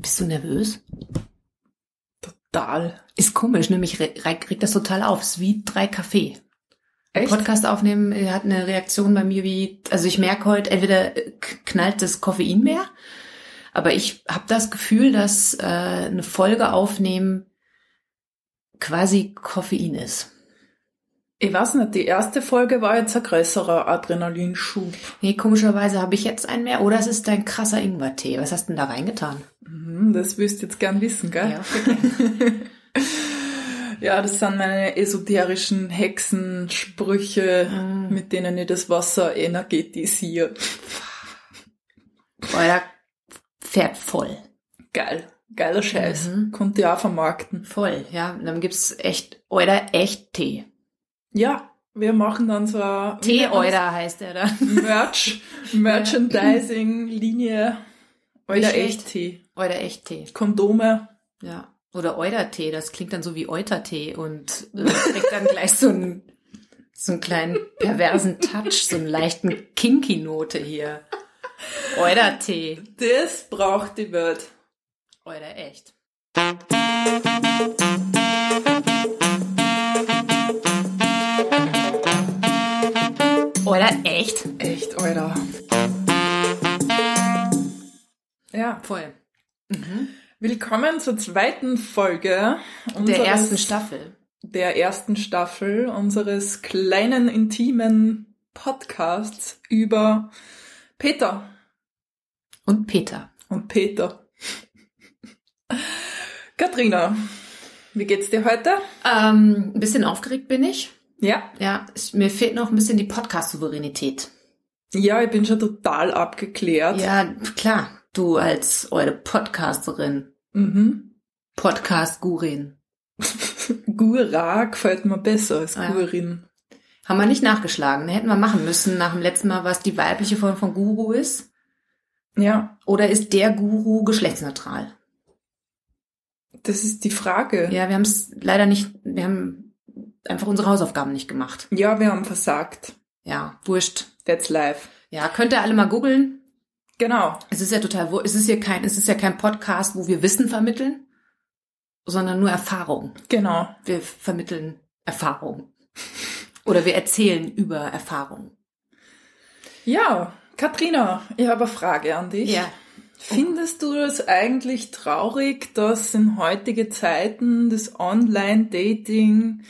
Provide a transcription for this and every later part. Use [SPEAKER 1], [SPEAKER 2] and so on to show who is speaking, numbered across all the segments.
[SPEAKER 1] Bist du nervös?
[SPEAKER 2] Total.
[SPEAKER 1] Ist komisch, nämlich re regt das total auf. Es ist wie drei Kaffee.
[SPEAKER 2] Echt?
[SPEAKER 1] Podcast aufnehmen äh, hat eine Reaktion bei mir wie, also ich merke heute, entweder äh, knallt das Koffein mehr, aber ich habe das Gefühl, dass äh, eine Folge aufnehmen quasi Koffein ist.
[SPEAKER 2] Ich weiß nicht, die erste Folge war jetzt ein größerer Adrenalinschub.
[SPEAKER 1] Nee, komischerweise habe ich jetzt einen mehr. Oder es ist dein krasser Ingwertee. Was hast du denn da reingetan?
[SPEAKER 2] Mhm, das willst du jetzt gern wissen, gell?
[SPEAKER 1] Ja.
[SPEAKER 2] Ja, das sind meine esoterischen Hexensprüche,
[SPEAKER 1] Mm.
[SPEAKER 2] mit denen ich das Wasser energetisiere.
[SPEAKER 1] Euer Pferd voll.
[SPEAKER 2] Geil. Geiler Scheiß.
[SPEAKER 1] Mhm.
[SPEAKER 2] Konnte ich auch vermarkten.
[SPEAKER 1] Voll, ja. Und dann gibt's echt, oder echt Tee.
[SPEAKER 2] Ja, wir machen dann so
[SPEAKER 1] Tee Euder heißt er da.
[SPEAKER 2] Merch, Merchandising-Linie. Euer
[SPEAKER 1] schlecht.
[SPEAKER 2] Echt-Tee.
[SPEAKER 1] Euder echt Tee.
[SPEAKER 2] Kondome.
[SPEAKER 1] Ja. Oder Eudertee, das klingt dann so wie Eutertee und äh, kriegt dann gleich so einen, so einen kleinen perversen Touch, so einen leichten Kinky-Note hier. Eudertee.
[SPEAKER 2] Das braucht die Welt.
[SPEAKER 1] Euder echt. Euder echt?
[SPEAKER 2] Echt, Alter. Ja,
[SPEAKER 1] Voll.
[SPEAKER 2] willkommen zur zweiten Folge
[SPEAKER 1] Der ersten Staffel.
[SPEAKER 2] der ersten Staffel unseres kleinen, intimen Podcasts über Peter
[SPEAKER 1] Und Peter.
[SPEAKER 2] und Peter. Katrina, wie geht's dir heute?
[SPEAKER 1] Ähm, ein bisschen aufgeregt bin ich.
[SPEAKER 2] Ja,
[SPEAKER 1] Ja, es, mir fehlt noch ein bisschen die Podcast-Souveränität.
[SPEAKER 2] ja, ich bin schon total abgeklärt.
[SPEAKER 1] Ja, klar. Du als eure Podcasterin,
[SPEAKER 2] Mhm.
[SPEAKER 1] Podcast-Gurin.
[SPEAKER 2] Gura gefällt mir besser als
[SPEAKER 1] Ah ja.
[SPEAKER 2] Gurin.
[SPEAKER 1] Haben wir nicht nachgeschlagen. Hätten wir machen müssen nach dem letzten Mal, was die weibliche Form von Guru ist.
[SPEAKER 2] Ja,
[SPEAKER 1] Oder ist der Guru geschlechtsneutral?
[SPEAKER 2] das ist die Frage.
[SPEAKER 1] Ja, wir haben es leider nicht, wir haben einfach unsere Hausaufgaben nicht gemacht.
[SPEAKER 2] Ja, wir haben versagt.
[SPEAKER 1] Ja, wurscht.
[SPEAKER 2] That's life.
[SPEAKER 1] Ja, könnt ihr alle mal googeln.
[SPEAKER 2] Genau.
[SPEAKER 1] Es ist ja total, es ist hier kein, es ist ja kein Podcast, wo wir Wissen vermitteln, sondern nur Erfahrung.
[SPEAKER 2] Genau.
[SPEAKER 1] Wir vermitteln Erfahrung. Oder wir erzählen über Erfahrung.
[SPEAKER 2] Ja, Katrina, ich habe eine Frage an dich.
[SPEAKER 1] Ja.
[SPEAKER 2] Findest du es eigentlich traurig, dass in heutige Zeiten das Online-Dating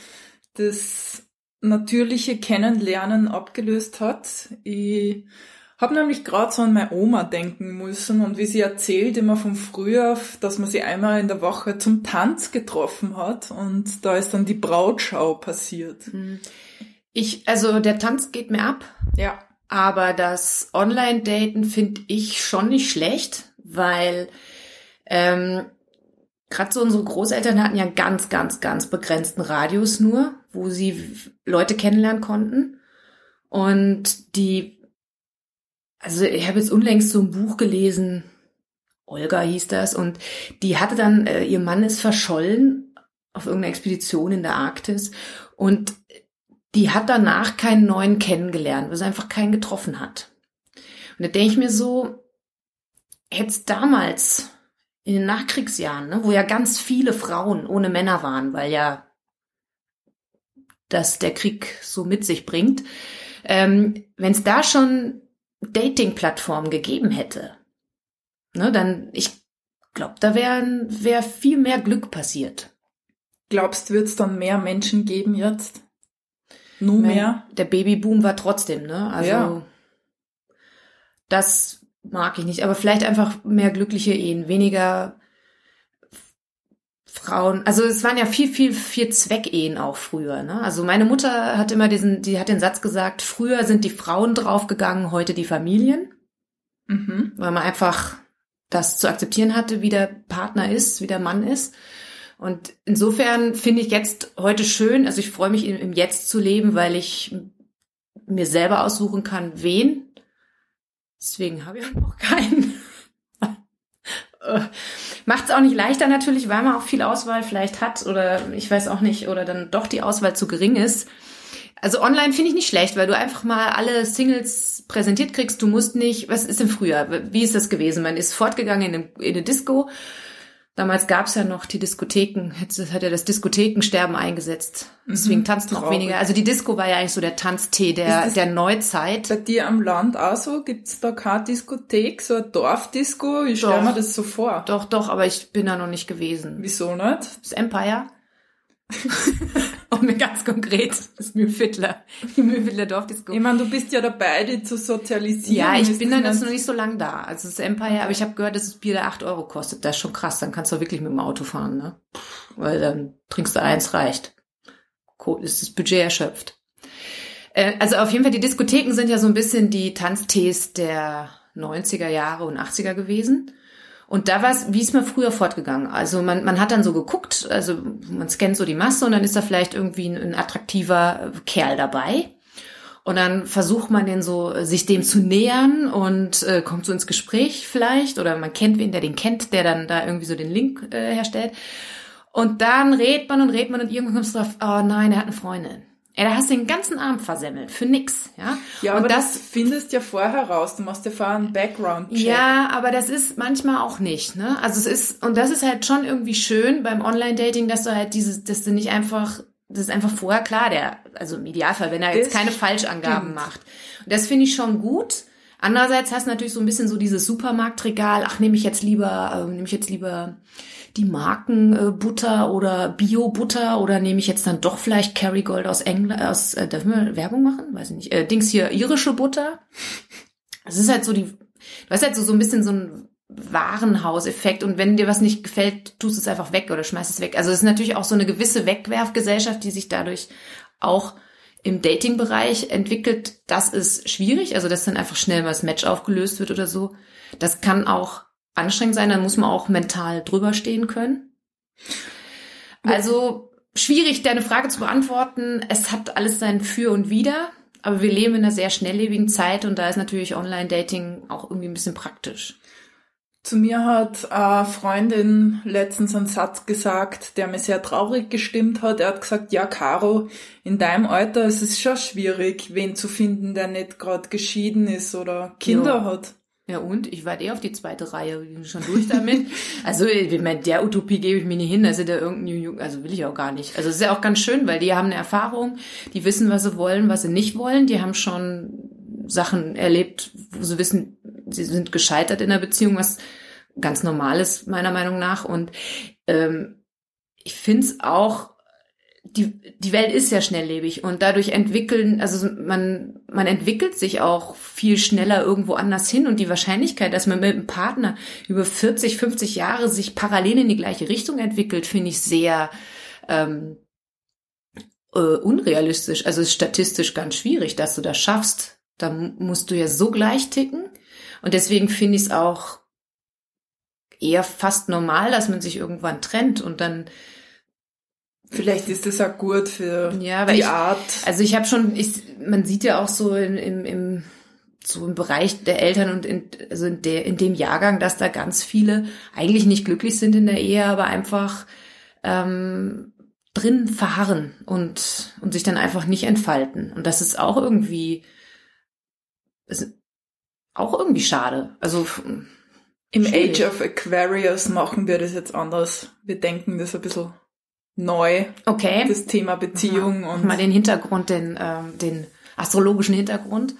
[SPEAKER 2] das natürliche Kennenlernen abgelöst hat? Ich habe nämlich gerade so an meine Oma denken müssen und wie sie erzählt immer von früher, dass man sie einmal in der Woche zum Tanz getroffen hat und da ist dann die Brautschau passiert.
[SPEAKER 1] Ich, also der Tanz geht mir ab,
[SPEAKER 2] Ja.
[SPEAKER 1] aber das Online-Daten finde ich schon nicht schlecht, weil ähm, gerade so unsere Großeltern hatten ja ganz, ganz, ganz begrenzten Radius nur, wo sie Leute kennenlernen konnten. Und die, also ich habe jetzt unlängst so ein Buch gelesen, Olga hieß das, und die hatte dann, äh, ihr Mann ist verschollen auf irgendeiner Expedition in der Arktis und die hat danach keinen neuen kennengelernt, weil sie einfach keinen getroffen hat. Und da denke ich mir so, hätte damals in den Nachkriegsjahren, ne, wo ja ganz viele Frauen ohne Männer waren, weil ja das der Krieg so mit sich bringt, ähm, wenn es da schon Dating-Plattformen gegeben hätte, ne, dann ich glaube, da wäre wär viel mehr Glück passiert.
[SPEAKER 2] Glaubst, wird es dann mehr Menschen geben jetzt? Nur mehr?
[SPEAKER 1] Der Babyboom war trotzdem, ne? Also
[SPEAKER 2] Ja.
[SPEAKER 1] das mag ich nicht. Aber vielleicht einfach mehr glückliche Ehen, weniger Frauen. Also es waren ja viel, viel, viel Zweckehen auch früher. Ne? Also meine Mutter hat immer diesen, die hat den Satz gesagt: Früher sind die Frauen draufgegangen, heute die Familien,
[SPEAKER 2] Mhm.
[SPEAKER 1] weil man einfach das zu akzeptieren hatte, wie der Partner ist, wie der Mann ist. Und insofern finde ich jetzt heute schön, also ich freue mich im, im Jetzt zu leben, weil ich mir selber aussuchen kann, wen. Deswegen habe ich auch noch keinen. Macht es auch nicht leichter natürlich, weil man auch viel Auswahl vielleicht hat oder ich weiß auch nicht, oder dann doch die Auswahl zu gering ist. Also online finde ich nicht schlecht, weil du einfach mal alle Singles präsentiert kriegst. Du musst nicht, was ist denn früher? Wie ist das gewesen? Man ist fortgegangen in eine Disco. Damals gab es ja noch die Diskotheken, jetzt hat ja das Diskothekensterben eingesetzt. Deswegen
[SPEAKER 2] Mhm,
[SPEAKER 1] tanzt noch weniger. Also die Disco war ja eigentlich so der Tanztee der, der Neuzeit.
[SPEAKER 2] Bei dir am Land auch so? Gibt's da keine Diskothek, so ein Dorfdisco? Ich stelle mir das so vor.
[SPEAKER 1] Doch, doch, aber ich bin da noch nicht gewesen.
[SPEAKER 2] Wieso nicht?
[SPEAKER 1] Das Empire. Und mir ganz konkret, das Mühlviertler, die Mühlviertler Dorfdisco.
[SPEAKER 2] Ich meine, du bist ja dabei, die zu sozialisieren.
[SPEAKER 1] Ja, ich bin
[SPEAKER 2] das
[SPEAKER 1] dann jetzt noch nicht so lang da. Also das Empire, aber ich habe gehört, dass das Bier da 8 Euro kostet. Das ist schon krass. Dann kannst du wirklich mit dem Auto fahren, ne? Weil dann trinkst du eins, reicht. Ist das Budget erschöpft. Äh, Also auf jeden Fall, die Diskotheken sind ja so ein bisschen die Tanztees der 90er Jahre und 80er gewesen. Und da war es, wie ist man früher fortgegangen? Also man, man hat dann so geguckt, also man scannt so die Masse und dann ist da vielleicht irgendwie ein, ein attraktiver Kerl dabei. Und dann versucht man den so, äh, sich dem zu nähern und äh, kommt so ins Gespräch vielleicht. Oder man kennt wen, der den kennt, der dann da irgendwie so den Link äh, herstellt. Und dann redet man und redet man und irgendwann kommst du drauf, oh nein, er hat eine Freundin. Ey, da hast du den ganzen Abend versemmelt. Für nix, ja.
[SPEAKER 2] Ja,
[SPEAKER 1] und
[SPEAKER 2] aber das, findest ja vorher raus. Du machst ja vorher einen Background-Check.
[SPEAKER 1] ja, aber das ist manchmal auch nicht, ne? Also es ist, und das ist halt schon irgendwie schön beim Online-Dating, dass du halt dieses, dass du nicht einfach, das ist einfach vorher klar, der, also im Idealfall, wenn er jetzt
[SPEAKER 2] Das
[SPEAKER 1] keine Falschangaben
[SPEAKER 2] stimmt.
[SPEAKER 1] macht. Und das finde ich schon gut. Andererseits hast du natürlich so ein bisschen so dieses Supermarktregal, ach, nehme ich jetzt lieber, äh, nehme ich jetzt lieber die Markenbutter äh, Butter oder Bio-Butter oder nehme ich jetzt dann doch vielleicht Kerrygold aus England, aus, äh, dürfen wir Werbung machen? Weiß ich nicht. Äh, Dings hier, irische Butter. Es ist halt so die, du hast halt so, so ein bisschen so ein Warenhauseffekt und wenn dir was nicht gefällt, tust es einfach weg oder schmeißt es weg. Also es ist natürlich auch so eine gewisse Wegwerfgesellschaft, die sich dadurch auch im Dating-Bereich entwickelt. Das ist schwierig, also dass dann einfach schnell mal das Match aufgelöst wird oder so. Das kann auch anstrengend sein, dann muss man auch mental drüber stehen können. Also schwierig, deine Frage zu beantworten. Es hat alles sein Für und Wider, aber wir leben in einer sehr schnelllebigen Zeit und da ist natürlich Online-Dating auch irgendwie ein bisschen praktisch.
[SPEAKER 2] Zu mir hat eine Freundin letztens einen Satz gesagt, der mir sehr traurig gestimmt hat. Er hat gesagt, ja, Caro, in deinem Alter ist es schon schwierig, wen zu finden, der nicht gerade geschieden ist oder Kinder
[SPEAKER 1] Ja.
[SPEAKER 2] hat.
[SPEAKER 1] Ja und? Ich warte eh auf die zweite Reihe, ich bin schon durch damit. also ich meine, der Utopie gebe ich mir nicht hin, dass da irgendein Jung, also will ich auch gar nicht. Also es ist ja auch ganz schön, weil die haben eine Erfahrung, die wissen, was sie wollen, was sie nicht wollen. Die haben schon Sachen erlebt, wo sie wissen, sie sind gescheitert in der Beziehung, was ganz normal ist, meiner Meinung nach. Und ähm, ich finde es auch, die, die Welt ist ja schnelllebig und dadurch entwickeln, also man, man entwickelt sich auch viel schneller irgendwo anders hin und die Wahrscheinlichkeit, dass man mit einem Partner über 40, 50 Jahre sich parallel in die gleiche Richtung entwickelt, finde ich sehr ähm, äh, unrealistisch. Also ist statistisch ganz schwierig, dass du das schaffst. Da mu- musst du ja so gleich ticken und deswegen finde ich es auch eher fast normal, dass man sich irgendwann trennt und dann
[SPEAKER 2] Vielleicht ist das auch gut für
[SPEAKER 1] Ja,
[SPEAKER 2] die
[SPEAKER 1] ich-
[SPEAKER 2] Art.
[SPEAKER 1] Also ich habe schon, ich, man sieht ja auch so in, im, im so im Bereich der Eltern und in, also in, der, in dem Jahrgang, dass da ganz viele eigentlich nicht glücklich sind in der Ehe, aber einfach ähm, drin verharren und, und sich dann einfach nicht entfalten. Und das ist auch irgendwie, ist auch irgendwie schade. Also
[SPEAKER 2] Im
[SPEAKER 1] schwierig.
[SPEAKER 2] Age of Aquarius machen wir das jetzt anders. Wir denken das ein bisschen neu,
[SPEAKER 1] okay.
[SPEAKER 2] das Thema Beziehung
[SPEAKER 1] und
[SPEAKER 2] und
[SPEAKER 1] mal den Hintergrund, den, ähm, den astrologischen Hintergrund.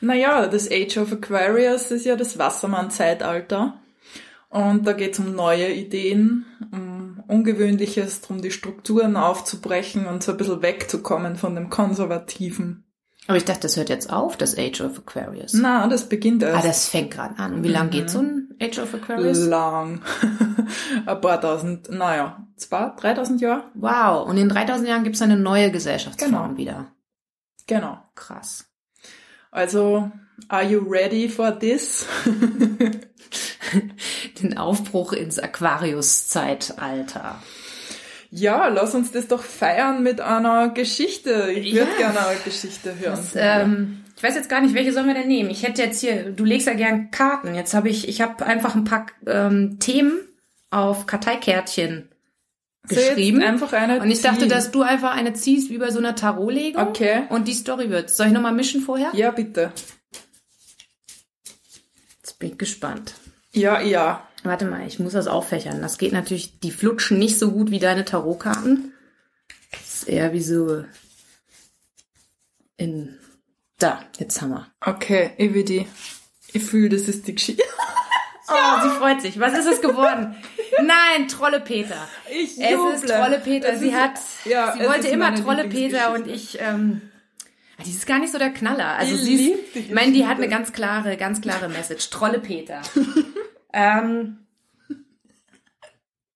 [SPEAKER 2] Naja, das Age of Aquarius ist ja das Wassermann-Zeitalter. Und da geht es um neue Ideen, um Ungewöhnliches, darum die Strukturen aufzubrechen und so ein bisschen wegzukommen von dem Konservativen.
[SPEAKER 1] Aber ich dachte, das hört jetzt auf, das Age of Aquarius.
[SPEAKER 2] Na, das beginnt
[SPEAKER 1] Ah,
[SPEAKER 2] erst
[SPEAKER 1] das fängt gerade an. Und wie lang
[SPEAKER 2] Mhm.
[SPEAKER 1] geht so ein Age of Aquarius?
[SPEAKER 2] lang. ein paar tausend, naja, zwei, dreitausend Jahre.
[SPEAKER 1] Wow. Und in 3000 Jahren gibt es eine neue Gesellschaftsform
[SPEAKER 2] Genau.
[SPEAKER 1] wieder.
[SPEAKER 2] Genau.
[SPEAKER 1] Krass.
[SPEAKER 2] Also, are you ready for this?
[SPEAKER 1] Den Aufbruch ins Aquarius-Zeitalter.
[SPEAKER 2] Ja, lass uns das doch feiern mit einer Geschichte. Ich würde
[SPEAKER 1] Ja.
[SPEAKER 2] gerne eine Geschichte hören.
[SPEAKER 1] Das, ähm, ich weiß jetzt gar nicht, welche sollen wir denn nehmen? Ich hätte jetzt hier, du legst ja gern Karten. Jetzt habe ich, ich habe einfach ein paar ähm, Themen auf Karteikärtchen geschrieben.
[SPEAKER 2] Soll einfach eine
[SPEAKER 1] und ich dachte,
[SPEAKER 2] ziehen?
[SPEAKER 1] dass du einfach eine ziehst wie bei so einer Tarotlegung.
[SPEAKER 2] Okay.
[SPEAKER 1] Und die Story wird. Soll ich nochmal mischen vorher?
[SPEAKER 2] Ja, bitte.
[SPEAKER 1] Jetzt bin ich gespannt.
[SPEAKER 2] Ja, ja.
[SPEAKER 1] Warte mal, ich muss das auffächern. Das geht natürlich, die flutschen nicht so gut wie deine Tarotkarten. Das ist eher wie so in, da, jetzt haben wir.
[SPEAKER 2] Okay, die. Ich fühle, das ist die Geschichte.
[SPEAKER 1] Oh, sie freut sich. Was ist es geworden? Nein, Trolle Peter.
[SPEAKER 2] Ich
[SPEAKER 1] Es
[SPEAKER 2] juble.
[SPEAKER 1] ist Trolle Peter.
[SPEAKER 2] Es
[SPEAKER 1] Sie hat,
[SPEAKER 2] ja,
[SPEAKER 1] sie
[SPEAKER 2] es
[SPEAKER 1] wollte immer Trolle Peter und ich, ähm, die ist gar nicht so der Knaller. Also
[SPEAKER 2] Ich
[SPEAKER 1] sie ist, ich meine, die hat eine ganz klare, ganz klare Message. Trolle Peter. ähm,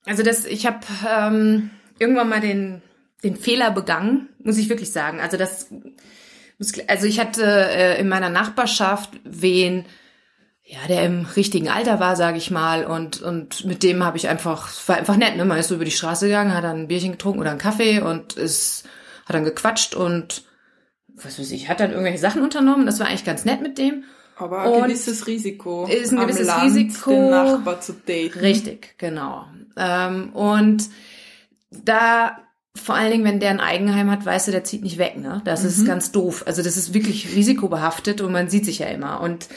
[SPEAKER 1] also das, ich habe ähm, irgendwann mal den, den Fehler begangen, muss ich wirklich sagen. Also das, also ich hatte äh, in meiner Nachbarschaft wen, ja, der im richtigen Alter war, sage ich mal, und und mit dem habe ich einfach, war einfach nett, ne? Man ist so über die Straße gegangen, hat dann ein Bierchen getrunken oder einen Kaffee und ist, hat dann gequatscht und was weiß ich, hat dann irgendwelche Sachen unternommen. Das war eigentlich ganz nett mit dem.
[SPEAKER 2] Aber ein
[SPEAKER 1] Und
[SPEAKER 2] gewisses Risiko.
[SPEAKER 1] ist ein
[SPEAKER 2] am
[SPEAKER 1] gewisses
[SPEAKER 2] Land
[SPEAKER 1] Risiko.
[SPEAKER 2] Den Nachbar zu daten.
[SPEAKER 1] Richtig, genau. Ähm, und da vor allen Dingen, wenn der ein Eigenheim hat, weißt du, der zieht nicht weg, ne? Das ist ganz doof. Also das ist wirklich risikobehaftet und man sieht sich ja immer. Und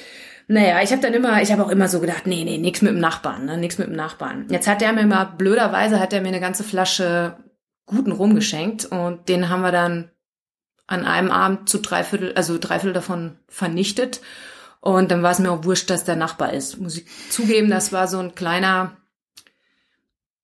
[SPEAKER 1] naja, ich habe dann immer, ich habe auch immer so gedacht, nee, nee, nix mit dem Nachbarn, ne? Nix mit dem Nachbarn. Jetzt hat der mir mal, blöderweise hat er mir eine ganze Flasche guten Rum geschenkt und den haben wir dann an einem Abend zu drei Viertel, also drei Viertel davon vernichtet. Und dann war es mir auch wurscht, dass der Nachbar ist. Muss ich zugeben, das war so ein kleiner,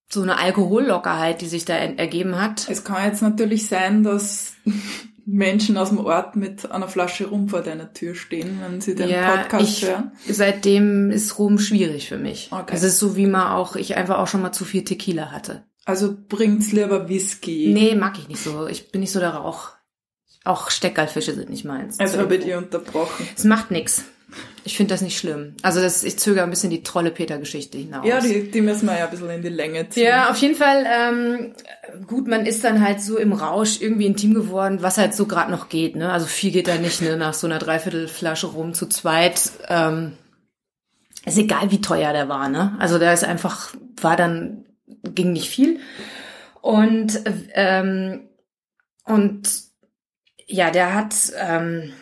[SPEAKER 1] so eine Alkohollockerheit, die sich da en- ergeben hat.
[SPEAKER 2] Es kann jetzt natürlich sein, dass Menschen aus dem Ort mit einer Flasche Rum vor deiner Tür stehen, wenn sie den Podcast
[SPEAKER 1] ich,
[SPEAKER 2] hören.
[SPEAKER 1] seitdem ist Rum schwierig für mich.
[SPEAKER 2] Okay.
[SPEAKER 1] Es ist so, wie man auch, ich einfach auch schon mal zu viel Tequila hatte.
[SPEAKER 2] Also bringt's lieber Whisky.
[SPEAKER 1] Nee, mag ich nicht so. Ich bin nicht so der Rauch. Auch Steckerlfische sind nicht meins.
[SPEAKER 2] Also habe ich dich unterbrochen.
[SPEAKER 1] Es macht nix. Ich finde das nicht schlimm. Also das, ich zögere ein bisschen die Trolle Peter-Geschichte hinaus.
[SPEAKER 2] Ja, die, die müssen wir ja ein bisschen in die Länge ziehen.
[SPEAKER 1] Ja, auf jeden Fall, ähm, gut, man ist dann halt so im Rausch irgendwie intim geworden, was halt so gerade noch geht, ne? Also viel geht da nicht, ne? Nach so einer Dreiviertelflasche rum zu zweit. Ähm, ist egal, wie teuer der war, ne? Also da ist einfach, war dann, ging nicht viel. Und, ähm, und ja, der hat, ähm,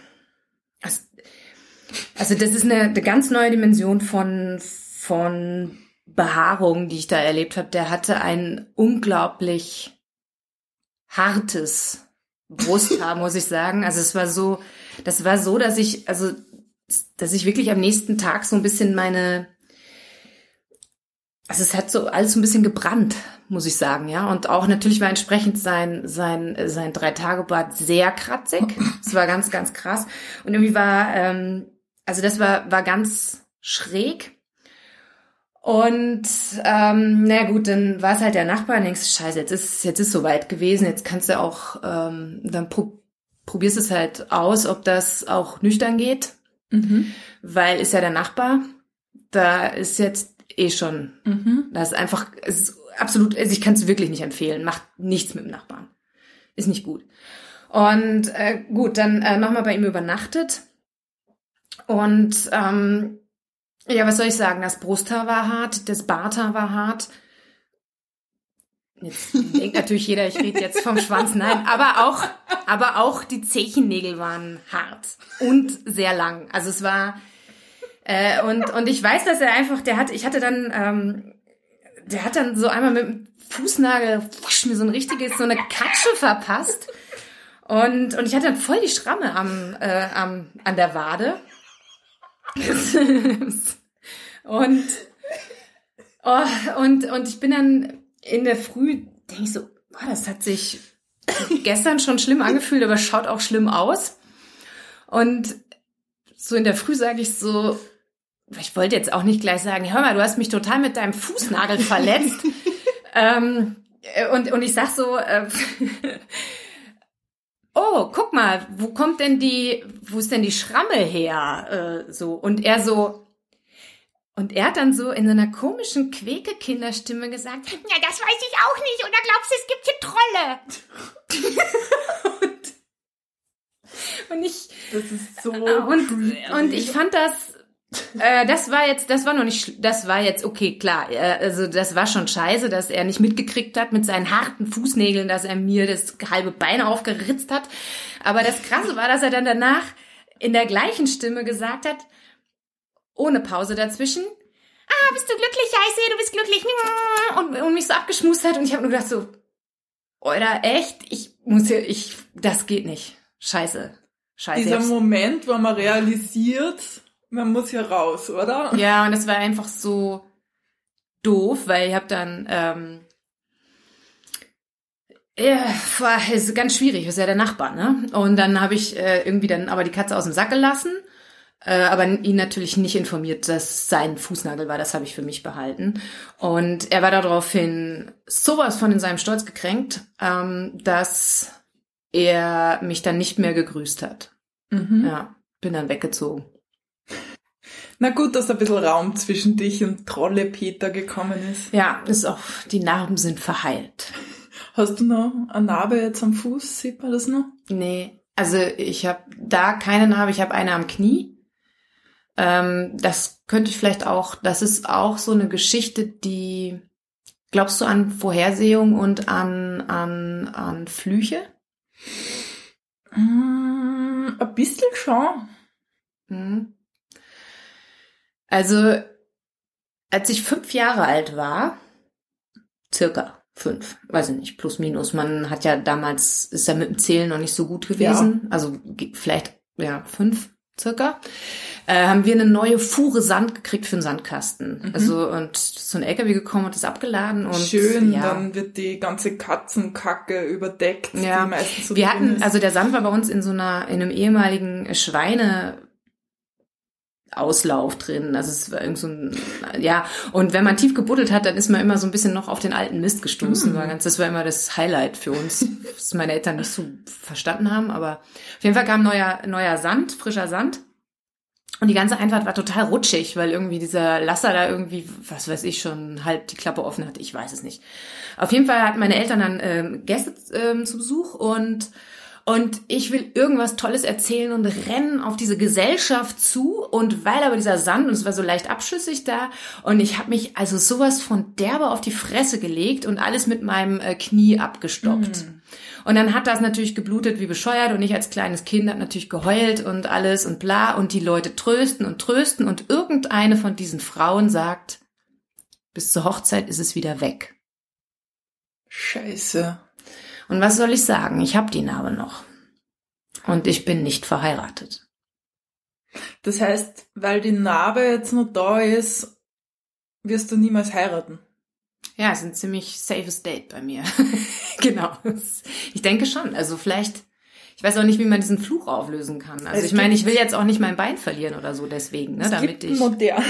[SPEAKER 1] also das ist eine, eine ganz neue Dimension von, von Behaarung, die ich da erlebt habe. Der hatte ein unglaublich hartes Brusthaar, muss ich sagen. Also es war so, das war so, dass ich, also, dass ich wirklich am nächsten Tag so ein bisschen meine, also es hat so alles so ein bisschen gebrannt, muss ich sagen, ja. Und auch natürlich war entsprechend sein, sein, sein Drei-Tage-Bad sehr kratzig. Es war ganz, ganz krass. Und irgendwie war, ähm, also das war, war ganz schräg. Und ähm, na gut, dann war es halt der Nachbar und denkst, scheiße, jetzt ist jetzt ist soweit gewesen, jetzt kannst du auch, ähm, dann pro, probierst es halt aus, ob das auch nüchtern geht,
[SPEAKER 2] Mhm.
[SPEAKER 1] weil ist ja der Nachbar, da ist jetzt eh schon,
[SPEAKER 2] Mhm.
[SPEAKER 1] das ist einfach, es ist absolut, also ich kann es wirklich nicht empfehlen, macht nichts mit dem Nachbarn, ist nicht gut. Und äh, gut, dann äh, nochmal bei ihm übernachtet und ähm, ja, was soll ich sagen? Das Brusthaar war hart, das Barthaar war hart. Jetzt denkt natürlich jeder, ich rede jetzt vom Schwanz. Nein, aber auch, aber auch die Zechennägel waren hart und sehr lang. Also es war äh, und und ich weiß, dass er einfach, der hat, ich hatte dann, ähm, der hat dann so einmal mit dem Fußnagel wusch, mir so ein richtiges, so eine Katsche verpasst. Und, und ich hatte dann voll die Schramme am, äh, am, an der Wade. Und, oh, und, und ich bin dann in der Früh, denke ich so, boah, das hat sich gestern schon schlimm angefühlt, aber schaut auch schlimm aus. Und so in der Früh sage ich so, ich wollte jetzt auch nicht gleich sagen, hör mal, du hast mich total mit deinem Fußnagel verletzt. ähm, und, und ich sag so, äh, oh, guck mal, wo kommt denn die, wo ist denn die Schramme her? Äh, so. Und er so, und er hat dann so in seiner komischen Quäke-Kinderstimme gesagt, ja, das weiß ich auch nicht, oder glaubst du, es gibt hier Trolle? und, und ich,
[SPEAKER 2] Das ist so
[SPEAKER 1] und,
[SPEAKER 2] creepy.
[SPEAKER 1] und ich fand das, äh, das war jetzt, das war noch nicht, das war jetzt okay, klar. Äh, also das war schon scheiße, dass er nicht mitgekriegt hat mit seinen harten Fußnägeln, dass er mir das halbe Bein aufgeritzt hat. Aber das Krasse war, dass er dann danach in der gleichen Stimme gesagt hat, ohne Pause dazwischen, ah, bist du glücklich? Ja, ich sehe, du bist glücklich. Und, und mich so abgeschmust hat und ich habe nur gedacht so, oder echt? Ich muss hier, ich, das geht nicht. Scheiße. Scheiße.
[SPEAKER 2] Dieser Moment, wo man realisiert, man muss hier raus, oder?
[SPEAKER 1] Ja, und das war einfach so doof, weil ich habe dann ähm, ja, war ist ganz schwierig, ist ja der Nachbar, ne? Und dann habe ich äh, irgendwie dann aber die Katze aus dem Sack gelassen, äh, aber ihn natürlich nicht informiert, dass sein Fußnagel war. Das habe ich für mich behalten. Und er war daraufhin sowas von in seinem Stolz gekränkt, ähm, dass er mich dann nicht mehr gegrüßt hat.
[SPEAKER 2] Mhm.
[SPEAKER 1] Ja, bin dann weggezogen.
[SPEAKER 2] Na gut, dass ein bisschen Raum zwischen dich und Trolle Peter gekommen ist.
[SPEAKER 1] Ja, ist auch, die Narben sind verheilt.
[SPEAKER 2] Hast du noch eine Narbe jetzt am Fuß? Sieht man das noch?
[SPEAKER 1] Nee, also ich habe da keine Narbe, ich habe eine am Knie. Ähm, das könnte ich vielleicht auch, das ist auch so eine Geschichte, die, glaubst du an Vorhersehung und an, an, an Flüche?
[SPEAKER 2] Mm, ein bisschen schon.
[SPEAKER 1] Mhm. Also, als ich fünf Jahre alt war, circa fünf, weiß ich nicht, plus minus. Man hat ja damals, ist ja mit dem Zählen noch nicht so gut gewesen. Also ge- vielleicht, ja, fünf circa. Äh, haben wir eine neue Fuhre Sand gekriegt für den Sandkasten.
[SPEAKER 2] Mhm.
[SPEAKER 1] Also, und so ein LKW gekommen und das abgeladen und
[SPEAKER 2] Schön,
[SPEAKER 1] ja.
[SPEAKER 2] dann wird die ganze Katzenkacke überdeckt,
[SPEAKER 1] Ja.
[SPEAKER 2] die meistens so
[SPEAKER 1] Wir hatten,
[SPEAKER 2] ist.
[SPEAKER 1] also der Sand war bei uns in so einer, in einem ehemaligen Schweine Auslauf drin. Also es war irgend so ein, ja. Und wenn man tief gebuddelt hat, dann ist man immer so ein bisschen noch auf den alten Mist gestoßen. Ganz, das war immer das Highlight für uns, was meine Eltern nicht so verstanden haben. Aber auf jeden Fall kam neuer, neuer Sand, frischer Sand. Und die ganze Einfahrt war total rutschig, weil irgendwie dieser Lasser da irgendwie, was weiß ich, schon halb die Klappe offen hatte. Ich weiß es nicht. Auf jeden Fall hatten meine Eltern dann ähm, Gäste ähm, zu Besuch und und ich will irgendwas Tolles erzählen und rennen auf diese Gesellschaft zu. Und weil aber dieser Sand, und es war so leicht abschüssig da, und ich habe mich also sowas von derbe auf die Fresse gelegt und alles mit meinem äh, Knie abgestoppt. Und dann hat das natürlich geblutet wie bescheuert und ich als kleines Kind habe natürlich geheult und alles und bla und die Leute trösten und trösten und irgendeine von diesen Frauen sagt, bis zur Hochzeit ist es wieder weg.
[SPEAKER 2] Scheiße.
[SPEAKER 1] Und was soll ich sagen? Ich habe die Narbe noch. Und ich bin nicht verheiratet.
[SPEAKER 2] Das heißt, weil die Narbe jetzt noch da ist, wirst du niemals heiraten.
[SPEAKER 1] Ja, es ist ein ziemlich safes Date bei mir. genau. Ich denke schon. Also vielleicht, ich weiß auch nicht, wie man diesen Fluch auflösen kann. Also
[SPEAKER 2] Es
[SPEAKER 1] ich meine, ich will jetzt auch nicht mein Bein verlieren oder so deswegen, ne,
[SPEAKER 2] es
[SPEAKER 1] damit
[SPEAKER 2] gibt
[SPEAKER 1] ich.
[SPEAKER 2] modern.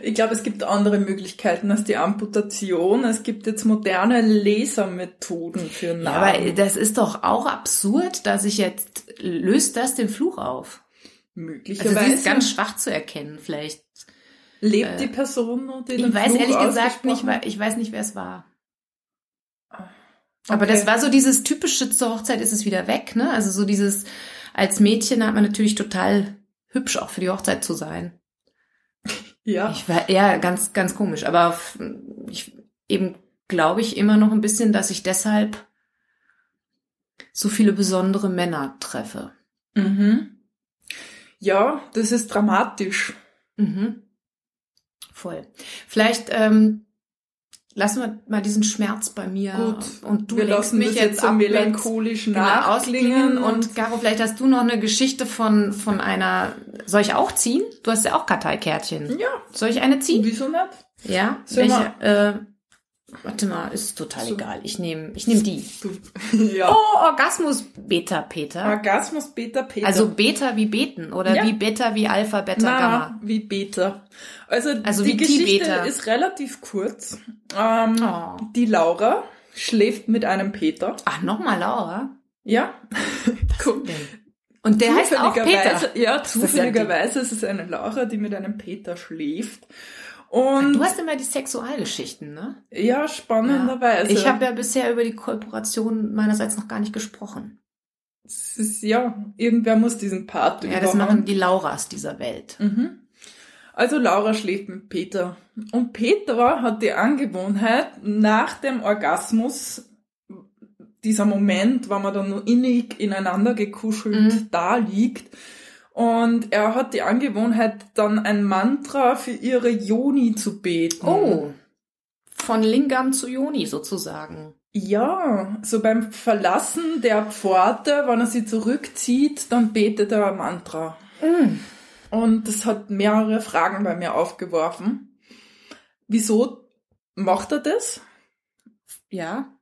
[SPEAKER 2] Ich glaube, es gibt andere Möglichkeiten als die Amputation. Es gibt jetzt moderne Lasermethoden für
[SPEAKER 1] Ja,
[SPEAKER 2] Narben.
[SPEAKER 1] aber das ist doch auch absurd, dass ich jetzt löst das den Fluch auf. Also
[SPEAKER 2] Möglicherweise
[SPEAKER 1] sie ist ganz schwach zu erkennen, vielleicht.
[SPEAKER 2] lebt die Person noch, die
[SPEAKER 1] Ich
[SPEAKER 2] den
[SPEAKER 1] weiß
[SPEAKER 2] Fluch
[SPEAKER 1] ehrlich gesagt nicht, ich weiß nicht, wer es war. Aber
[SPEAKER 2] Okay.
[SPEAKER 1] das war so dieses typische zur Hochzeit ist es wieder weg, ne? Also so dieses als Mädchen hat man natürlich total hübsch auch für die Hochzeit zu sein.
[SPEAKER 2] Ja.
[SPEAKER 1] Ich war ja ganz ganz komisch, aber ich eben glaube ich immer noch ein bisschen, dass ich deshalb so viele besondere Männer treffe.
[SPEAKER 2] Mhm. Ja, das ist dramatisch.
[SPEAKER 1] Mhm. Voll. Vielleicht ähm, lassen wir mal diesen Schmerz bei mir
[SPEAKER 2] Gut.
[SPEAKER 1] und du
[SPEAKER 2] Wir lassen
[SPEAKER 1] mich jetzt
[SPEAKER 2] so melancholisch
[SPEAKER 1] genau, ausklingen und Caro, vielleicht hast du noch eine Geschichte von von einer. Soll ich auch ziehen? Du hast ja auch Karteikärtchen.
[SPEAKER 2] ja,
[SPEAKER 1] Soll ich eine ziehen?
[SPEAKER 2] wieso nicht?
[SPEAKER 1] Ja.
[SPEAKER 2] Soll
[SPEAKER 1] Welche? Äh, warte mal, ist total
[SPEAKER 2] So.
[SPEAKER 1] egal. Ich nehme ich nehme die.
[SPEAKER 2] Ja.
[SPEAKER 1] Oh, Orgasmus Beta Peter.
[SPEAKER 2] Orgasmus Beta Peter.
[SPEAKER 1] Also Beta wie Beten oder
[SPEAKER 2] Ja.
[SPEAKER 1] wie Beta wie Alpha Beta
[SPEAKER 2] Na,
[SPEAKER 1] Gamma.
[SPEAKER 2] wie Beta. Also,
[SPEAKER 1] Also
[SPEAKER 2] die
[SPEAKER 1] wie
[SPEAKER 2] Geschichte
[SPEAKER 1] T-Beta.
[SPEAKER 2] ist relativ kurz. Ähm,
[SPEAKER 1] Oh.
[SPEAKER 2] Die Laura schläft mit einem Peter.
[SPEAKER 1] Ach, nochmal Laura.
[SPEAKER 2] Ja. Guck.
[SPEAKER 1] Und der heißt auch Peter.
[SPEAKER 2] Ja, zufälligerweise ist es eine Laura, die mit einem Peter schläft. Und
[SPEAKER 1] Du hast immer die Sexualgeschichten, ne?
[SPEAKER 2] ja, spannenderweise.
[SPEAKER 1] Ich habe ja bisher über die Kooperation meinerseits noch gar nicht gesprochen.
[SPEAKER 2] Es ist, ja, irgendwer muss diesen Part
[SPEAKER 1] Ja, das
[SPEAKER 2] überhaben.
[SPEAKER 1] machen die Lauras dieser Welt.
[SPEAKER 2] Mhm. Also Laura schläft mit Peter. Und Peter hat die Angewohnheit, nach dem Orgasmus, dieser Moment, wo man dann nur innig ineinander gekuschelt
[SPEAKER 1] Mhm.
[SPEAKER 2] da liegt, und er hat die Angewohnheit, dann ein Mantra für ihre Joni zu beten.
[SPEAKER 1] Oh. Von Lingam zu Joni sozusagen.
[SPEAKER 2] Ja, so beim Verlassen der Pforte, wenn er sie zurückzieht, dann betet er ein Mantra.
[SPEAKER 1] Mm.
[SPEAKER 2] Und das hat mehrere Fragen bei mir aufgeworfen. Wieso macht er das?
[SPEAKER 1] Ja.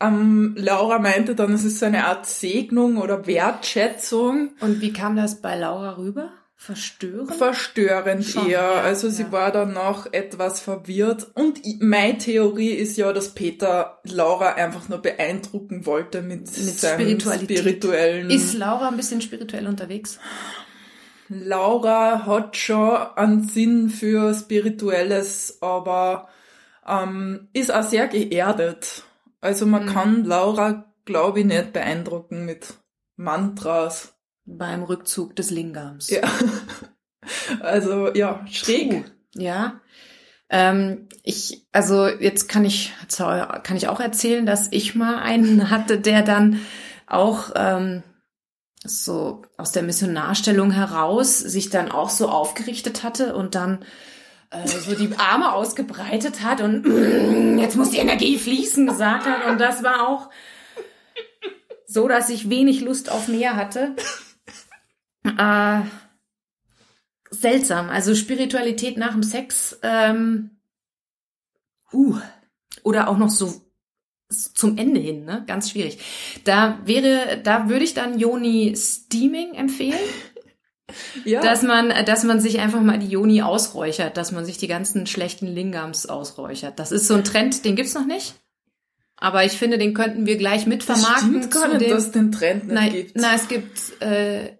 [SPEAKER 2] Ähm, Laura meinte dann, es ist so eine Art Segnung oder Wertschätzung.
[SPEAKER 1] Und wie kam das bei Laura rüber? Verstörend?
[SPEAKER 2] Verstörend
[SPEAKER 1] Schon,
[SPEAKER 2] eher.
[SPEAKER 1] ja,
[SPEAKER 2] also sie
[SPEAKER 1] ja.
[SPEAKER 2] war dann noch etwas verwirrt. Und meine Theorie ist ja, dass Peter Laura einfach nur beeindrucken wollte mit, seinem
[SPEAKER 1] Spiritualität.
[SPEAKER 2] spirituellen...
[SPEAKER 1] Ist Laura ein bisschen spirituell unterwegs?
[SPEAKER 2] Laura hat schon einen Sinn für Spirituelles, aber ähm, ist auch sehr geerdet. Also man
[SPEAKER 1] Mhm.
[SPEAKER 2] kann Laura, glaube ich, nicht beeindrucken mit Mantras.
[SPEAKER 1] Beim Rückzug des Lingams.
[SPEAKER 2] Ja. Also ja, schräg.
[SPEAKER 1] Puh. Ja. Ähm, ich, also jetzt kann ich, kann ich auch erzählen, dass ich mal einen hatte, der dann auch ähm, so aus der Missionarstellung heraus sich dann auch so aufgerichtet hatte und dann äh, so die Arme ausgebreitet hat und jetzt muss die Energie fließen gesagt hat und das war auch so, dass ich wenig Lust auf mehr hatte. Äh, seltsam. Also Spiritualität nach dem Sex. Ähm, uh, oder auch noch so zum Ende hin, ne? Ganz schwierig. Da wäre, da würde ich dann Yoni Steaming empfehlen,
[SPEAKER 2] Ja,
[SPEAKER 1] dass man, dass man sich einfach mal die Yoni ausräuchert, dass man sich die ganzen schlechten Lingams ausräuchert. Das ist so ein Trend, den gibt's noch nicht. Aber ich finde, den könnten wir gleich mit
[SPEAKER 2] das stimmt
[SPEAKER 1] dem-
[SPEAKER 2] dass es den Trend nicht
[SPEAKER 1] Nein,
[SPEAKER 2] gibt.
[SPEAKER 1] na, es gibt äh,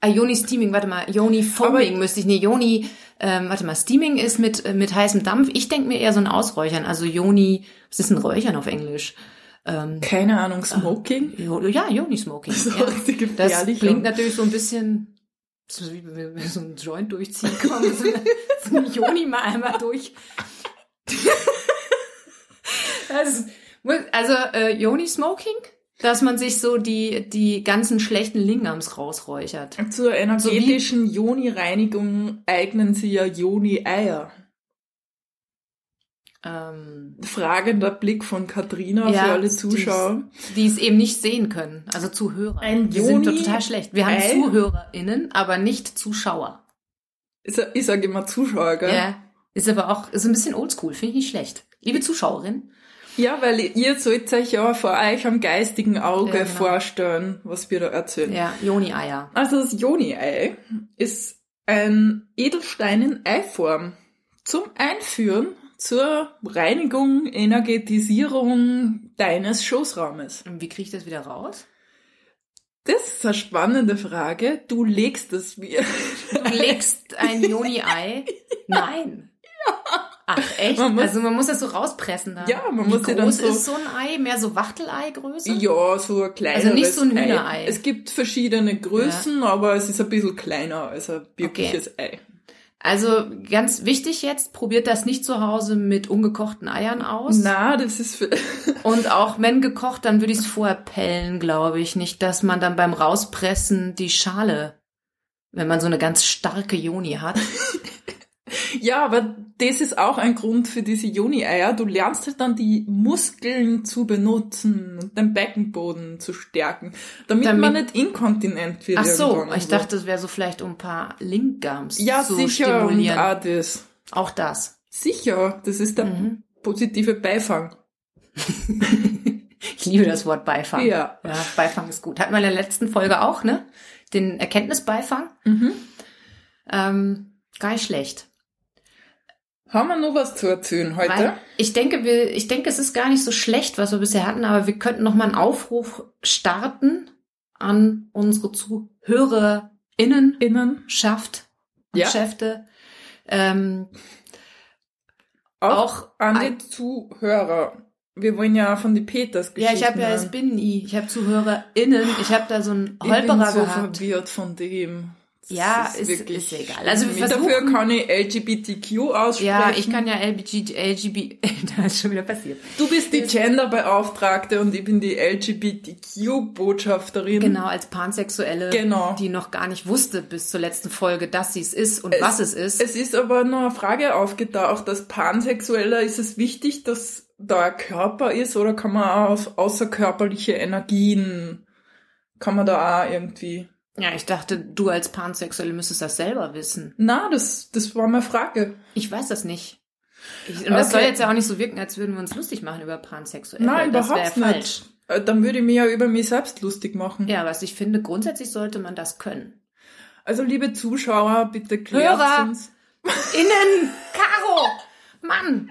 [SPEAKER 1] ah, Yoni Steaming, warte mal, Yoni Foaming
[SPEAKER 2] Aber-
[SPEAKER 1] müsste ich, nee, Yoni, ähm, warte mal, Steaming ist mit, äh, mit heißem Dampf. Ich denke mir eher so ein Ausräuchern, also Yoni, was ist ein Räuchern auf Englisch? Ähm,
[SPEAKER 2] Keine Ahnung, Smoking?
[SPEAKER 1] Jo- ja, Yoni Smoking.
[SPEAKER 2] So
[SPEAKER 1] ja. Das klingt natürlich so ein bisschen, so wie wenn wir so einen Joint durchziehen kommen, so eine, so eine Yoni mal einmal durch. muss- also äh, Yoni Smoking, dass man sich so die, die ganzen schlechten Lingams rausräuchert.
[SPEAKER 2] Zur energetischen Joni-Reinigung eignen sie ja Joni-Eier.
[SPEAKER 1] Ähm,
[SPEAKER 2] Fragender Blick von Katrina
[SPEAKER 1] Ja,
[SPEAKER 2] für alle
[SPEAKER 1] die-
[SPEAKER 2] Zuschauer.
[SPEAKER 1] die es eben nicht sehen können, also Zuhörer.
[SPEAKER 2] Ein
[SPEAKER 1] Wir sind
[SPEAKER 2] Yoni-
[SPEAKER 1] total schlecht. Wir haben
[SPEAKER 2] Ei?
[SPEAKER 1] ZuhörerInnen, aber nicht Zuschauer.
[SPEAKER 2] Ich ich sage immer Zuschauer, gell?
[SPEAKER 1] Ja. Ist aber auch, ist ein bisschen oldschool, finde ich nicht schlecht. Liebe Zuschauerin,
[SPEAKER 2] Ja, weil ihr sollt euch ja vor euch am geistigen Auge
[SPEAKER 1] Ja, genau.
[SPEAKER 2] vorstellen, was wir da erzählen.
[SPEAKER 1] ja, Joni-Eier.
[SPEAKER 2] Also das Joni-Ei ist ein Edelstein in Eiform zum Einführen zur Reinigung, Energetisierung deines Schoßraumes.
[SPEAKER 1] Und wie kriege ich das wieder raus?
[SPEAKER 2] Das ist eine spannende Frage. Du legst es wie...
[SPEAKER 1] Du legst ein Joni-Ei. Nein. Ach, echt?
[SPEAKER 2] Man muss-
[SPEAKER 1] also man muss das so rauspressen dann.
[SPEAKER 2] Ja, man
[SPEAKER 1] Wie
[SPEAKER 2] muss sie dann
[SPEAKER 1] groß
[SPEAKER 2] so-
[SPEAKER 1] ist so ein Ei? Mehr so Wachtelei-Größe?
[SPEAKER 2] Ja, so ein kleines
[SPEAKER 1] Also nicht so ein Hühnerei.
[SPEAKER 2] Es gibt verschiedene Größen, aber es ist ein bisschen kleiner als ein wirkliches Ei.
[SPEAKER 1] Also ganz wichtig jetzt, probiert das nicht zu Hause mit ungekochten Eiern aus.
[SPEAKER 2] Na, das ist für...
[SPEAKER 1] Und auch wenn gekocht, dann würde ich es vorher pellen, glaube ich. Nicht, dass man dann beim Rauspressen die Schale, wenn man so eine ganz starke Joni hat.
[SPEAKER 2] Ja, aber das ist auch ein Grund für diese Juni-Eier. Du lernst halt dann die Muskeln zu benutzen und den Beckenboden zu stärken, damit,
[SPEAKER 1] Damit-
[SPEAKER 2] man nicht inkontinent wird.
[SPEAKER 1] Ach so, ich dachte, das wäre so vielleicht um ein paar Lingams
[SPEAKER 2] Ja,
[SPEAKER 1] zu
[SPEAKER 2] sicher,
[SPEAKER 1] stimulieren.
[SPEAKER 2] auch das.
[SPEAKER 1] auch das.
[SPEAKER 2] Sicher, das ist der
[SPEAKER 1] Mhm.
[SPEAKER 2] positive Beifang.
[SPEAKER 1] Ich liebe das Wort Beifang.
[SPEAKER 2] Ja.
[SPEAKER 1] ja, Beifang ist gut. Hatten wir in der letzten Folge auch, ne? Den Erkenntnisbeifang.
[SPEAKER 2] Mhm.
[SPEAKER 1] Ähm, gar nicht schlecht.
[SPEAKER 2] Haben wir noch was zu erzählen heute?
[SPEAKER 1] Weil ich denke, wir, ich denke, es ist gar nicht so schlecht, was wir bisher hatten, aber wir könnten noch mal einen Aufruf starten an unsere ZuhörerInnen,
[SPEAKER 2] Innen.
[SPEAKER 1] Schafft,
[SPEAKER 2] Ja.
[SPEAKER 1] Geschäfte. Ähm,
[SPEAKER 2] Auch,
[SPEAKER 1] Auch
[SPEAKER 2] an
[SPEAKER 1] ein-
[SPEAKER 2] die Zuhörer. Wir wollen ja von die Peters
[SPEAKER 1] ja, ich habe ja das. Binnen-I. Ich habe ZuhörerInnen. Ich habe da so einen
[SPEAKER 2] Ich bin
[SPEAKER 1] Holperer
[SPEAKER 2] so
[SPEAKER 1] gehabt.
[SPEAKER 2] verwirrt von dem.
[SPEAKER 1] Ja,
[SPEAKER 2] ist
[SPEAKER 1] ist,
[SPEAKER 2] wirklich
[SPEAKER 1] ist egal. Also wir
[SPEAKER 2] Dafür kann ich LGBTQ aussprechen.
[SPEAKER 1] ja, ich kann ja LBG, LGB, da ist schon wieder passiert.
[SPEAKER 2] Du bist die Genderbeauftragte und ich bin die LGBTQ-Botschafterin.
[SPEAKER 1] Genau, als Pansexuelle,
[SPEAKER 2] Genau.
[SPEAKER 1] die noch gar nicht wusste bis zur letzten Folge, dass sie es ist und was es ist.
[SPEAKER 2] Es ist aber noch eine Frage aufgetaucht, als Pansexueller ist es wichtig, dass da ein Körper ist oder kann man auch auf außerkörperliche Energien, kann man da auch irgendwie...
[SPEAKER 1] ja, ich dachte, du als Pansexuelle müsstest das selber wissen.
[SPEAKER 2] Na, das, das war meine Frage.
[SPEAKER 1] Ich weiß das nicht. Ich, und das
[SPEAKER 2] Okay.
[SPEAKER 1] soll jetzt ja auch nicht so wirken, als würden wir uns lustig machen über Pansexuelle.
[SPEAKER 2] Nein,
[SPEAKER 1] das
[SPEAKER 2] überhaupt nicht. Äh, Dann würde ich mich ja über mich selbst lustig machen.
[SPEAKER 1] Ja, was ich finde, grundsätzlich sollte man das können.
[SPEAKER 2] Also liebe Zuschauer, bitte klärt
[SPEAKER 1] Hörer.
[SPEAKER 2] uns.
[SPEAKER 1] Innen! Caro! Mann!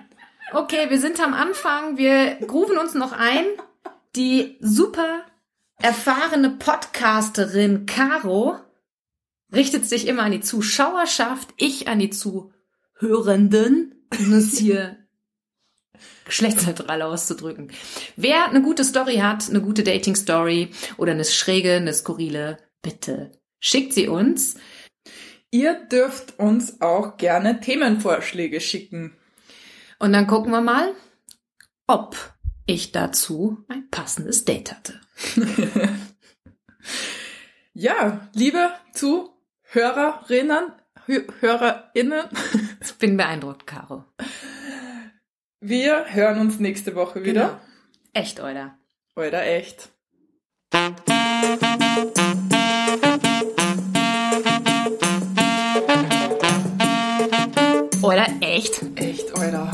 [SPEAKER 1] Okay, wir sind am Anfang. Wir rufen uns noch ein. Die super erfahrene Podcasterin Caro richtet sich immer an die Zuschauerschaft, ich an die Zuhörenden, um es hier geschlechtsneutral auszudrücken. Wer eine gute Story hat, eine gute Dating-Story oder eine schräge, eine skurrile, bitte schickt sie uns.
[SPEAKER 2] Ihr dürft uns auch gerne Themenvorschläge schicken.
[SPEAKER 1] Und dann gucken wir mal, ob ich dazu ein passendes Date hatte.
[SPEAKER 2] Ja, liebe Zuhörerinnen, Hö- HörerInnen,
[SPEAKER 1] Ich bin beeindruckt, Caro.
[SPEAKER 2] wir hören uns nächste Woche wieder.
[SPEAKER 1] Genau. Echt, oder?
[SPEAKER 2] Oder echt.
[SPEAKER 1] Oder echt?
[SPEAKER 2] Echt, Alter.